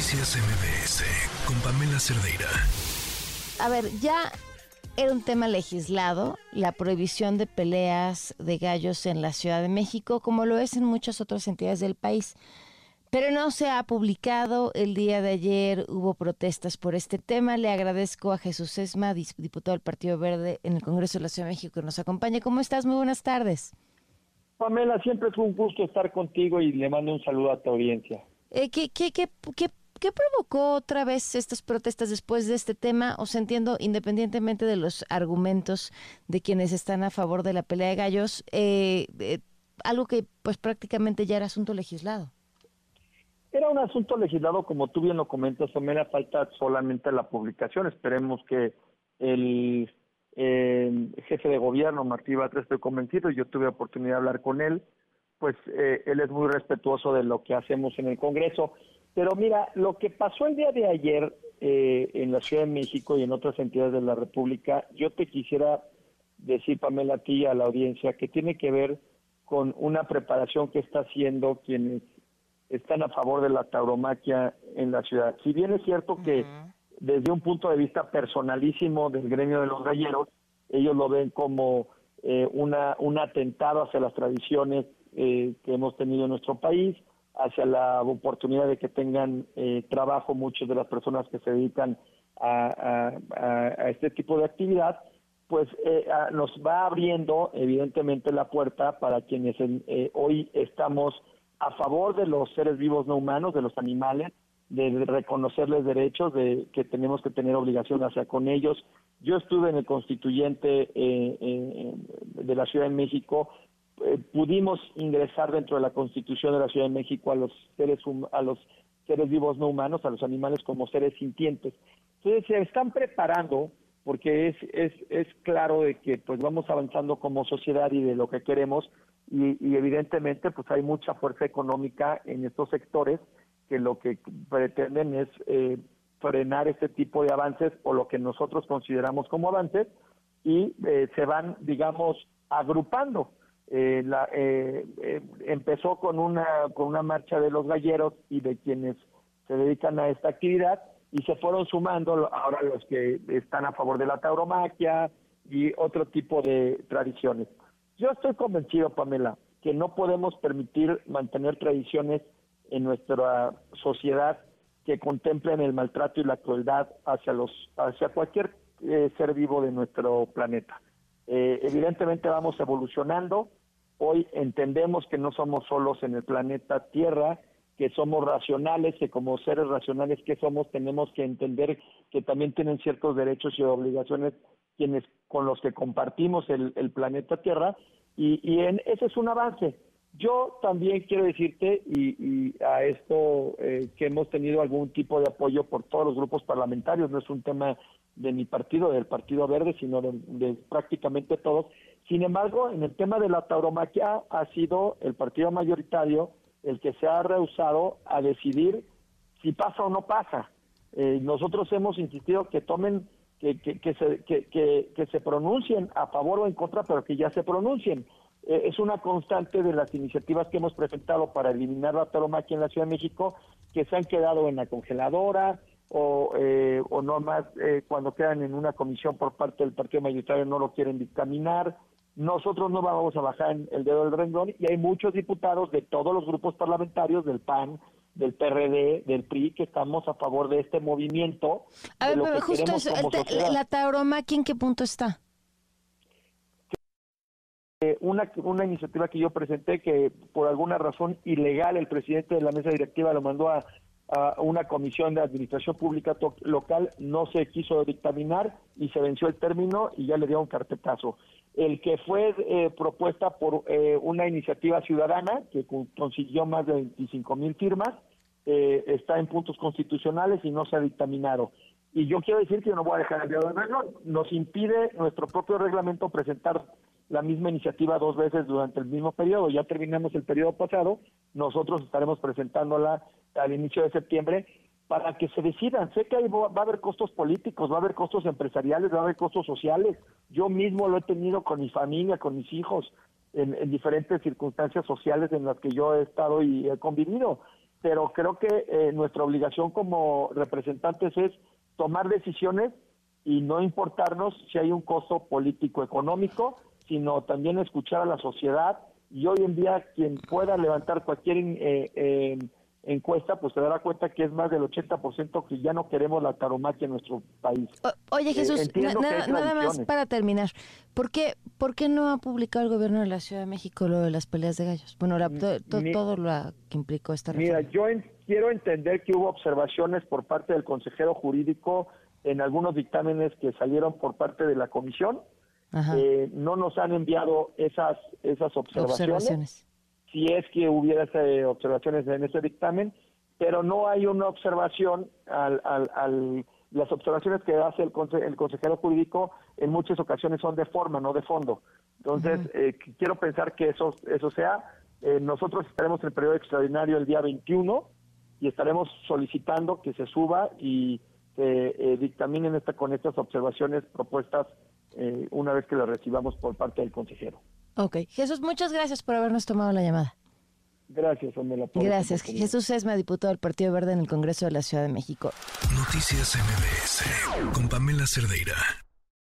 Noticias MBS con Pamela Cerdeira. A ver, ya era un tema legislado, la prohibición de peleas de gallos en la Ciudad de México, como lo es en muchas otras entidades del país. Pero no se ha publicado. El día de ayer hubo protestas por este tema. Le agradezco a Jesús Esma, diputado del Partido Verde en el Congreso de la Ciudad de México, que nos acompaña. ¿Cómo estás? Muy buenas tardes. Pamela, siempre es un gusto estar contigo y le mando un saludo a tu audiencia. Eh, ¿qué, qué, qué, qué, provocó otra vez estas protestas después de este tema? Os entiendo, independientemente de los argumentos de quienes están a favor de la pelea de gallos, eh, eh, algo que pues prácticamente ya era asunto legislado. Era un asunto legislado, como tú bien lo comentas, Pamela, falta solamente la publicación. Esperemos que el eh, jefe de gobierno, Martí Batres, estoy convencido, yo tuve oportunidad de hablar con él, pues eh, él es muy respetuoso de lo que hacemos en el Congreso. Pero mira, lo que pasó el día de ayer eh, en la Ciudad de México y en otras entidades de la República, yo te quisiera decir, Pamela, a ti a la audiencia, que tiene que ver con una preparación que está haciendo quienes están a favor de la tauromaquia en la ciudad. Si bien es cierto que desde un punto de vista personalísimo del gremio de los galleros, ellos lo ven como eh, una, un atentado hacia las tradiciones eh, que hemos tenido en nuestro país, hacia la oportunidad de que tengan eh, trabajo muchas de las personas que se dedican a, este tipo de actividad, pues nos va abriendo evidentemente la puerta para quienes hoy estamos a favor de los seres vivos no humanos, de los animales, de reconocerles derechos, de que tenemos que tener obligación hacia con ellos. Yo estuve en el constituyente eh, eh, de la Ciudad de México, eh, pudimos ingresar dentro de la Constitución de la Ciudad de México a los seres a los seres vivos no humanos, a los animales como seres sintientes. Entonces se están preparando porque es, es, es claro de que pues vamos avanzando como sociedad y de lo que queremos y, evidentemente pues hay mucha fuerza económica en estos sectores que lo que pretenden es eh, frenar este tipo de avances o lo que nosotros consideramos como avances y eh, se van, digamos, agrupando. Eh, la, empezó con una con una marcha de los galleros y de quienes se dedican a esta actividad y se fueron sumando ahora los que están a favor de la tauromaquia y otro tipo de tradiciones. Yo estoy convencido, Pamela, que no podemos permitir mantener tradiciones en nuestra sociedad que contemplen el maltrato y la crueldad hacia los hacia cualquier eh, ser vivo de nuestro planeta. Eh, evidentemente vamos evolucionando. Hoy entendemos que no somos solos en el planeta Tierra, que somos racionales, que como seres racionales que somos tenemos que entender que también tienen ciertos derechos y obligaciones quienes con los que compartimos el, planeta Tierra. Y, y en, ese es un avance. Yo también quiero decirte, y, a esto eh, que hemos tenido algún tipo de apoyo por todos los grupos parlamentarios, no es un tema de mi partido, del Partido Verde, sino de, prácticamente todos. Sin embargo, en el tema de la tauromaquia ha sido el partido mayoritario el que se ha rehusado a decidir si pasa o no pasa. Eh, nosotros hemos insistido que tomen, que, que, que, se, que, que se pronuncien a favor o en contra, pero que ya se pronuncien. Eh, es una constante de las iniciativas que hemos presentado para eliminar la tauromaquia en la Ciudad de México, que se han quedado en la congeladora o, eh, o no más eh, cuando quedan en una comisión por parte del Partido Mayoritario no lo quieren dictaminar. Nosotros no vamos a bajar el dedo del renglón y hay muchos diputados de todos los grupos parlamentarios, del PAN, del PRD, del PRI, que estamos a favor de este movimiento. A ver, pero justo eso, la tauromaquia, ¿en qué punto está? Una, una iniciativa que yo presenté que por alguna razón ilegal el presidente de la mesa directiva lo mandó a, una comisión de administración pública local, no se quiso dictaminar y se venció el término y ya le dio un carpetazo. El que fue eh, propuesta por eh, una iniciativa ciudadana que consiguió más de 25 mil firmas, está en puntos constitucionales y no se ha dictaminado. Y yo quiero decir que no voy a dejar el dedo de Nos impide nuestro propio reglamento presentar la misma iniciativa dos veces durante el mismo periodo. Ya terminamos el periodo pasado, nosotros estaremos presentándola al inicio de septiembre para que se decidan. Sé que va a haber costos políticos, va a haber costos empresariales, va a haber costos sociales. Yo mismo lo he tenido con mi familia, con mis hijos, en, diferentes circunstancias sociales en las que yo he estado y he convivido. pero creo que eh, nuestra obligación como representantes es tomar decisiones y no importarnos si hay un costo político económico, sino también escuchar a la sociedad y hoy en día quien pueda levantar cualquier eh, eh, encuesta, pues se dará cuenta que es más del 80% que ya no queremos la taromaquia en nuestro país. oye Jesús, nada más para terminar, ¿por qué, ¿por qué no ha publicado el gobierno de la Ciudad de México lo de las peleas de gallos? Bueno, todo lo que implicó esta reforma. Mira, yo quiero entender que hubo observaciones por parte del consejero jurídico en algunos dictámenes que salieron por parte de la comisión. Eh, no nos han enviado esas, esas observaciones si es que hubiera observaciones en ese dictamen, pero no hay una observación al, al, las observaciones que hace el, el, consejero jurídico en muchas ocasiones son de forma, no de fondo. Entonces, eh, quiero pensar que eso, eso sea. Eh, nosotros estaremos en el periodo extraordinario el día 21 y estaremos solicitando que se suba y se eh, dictaminen esta, con estas observaciones propuestas una vez que las recibamos por parte del consejero. Ok. Jesús, muchas gracias por habernos tomado la llamada. Gracias, Omela. Gracias. Jesús Esma, diputado del Partido Verde en el Congreso de la Ciudad de México. Noticias MBS con Pamela Cerdeira.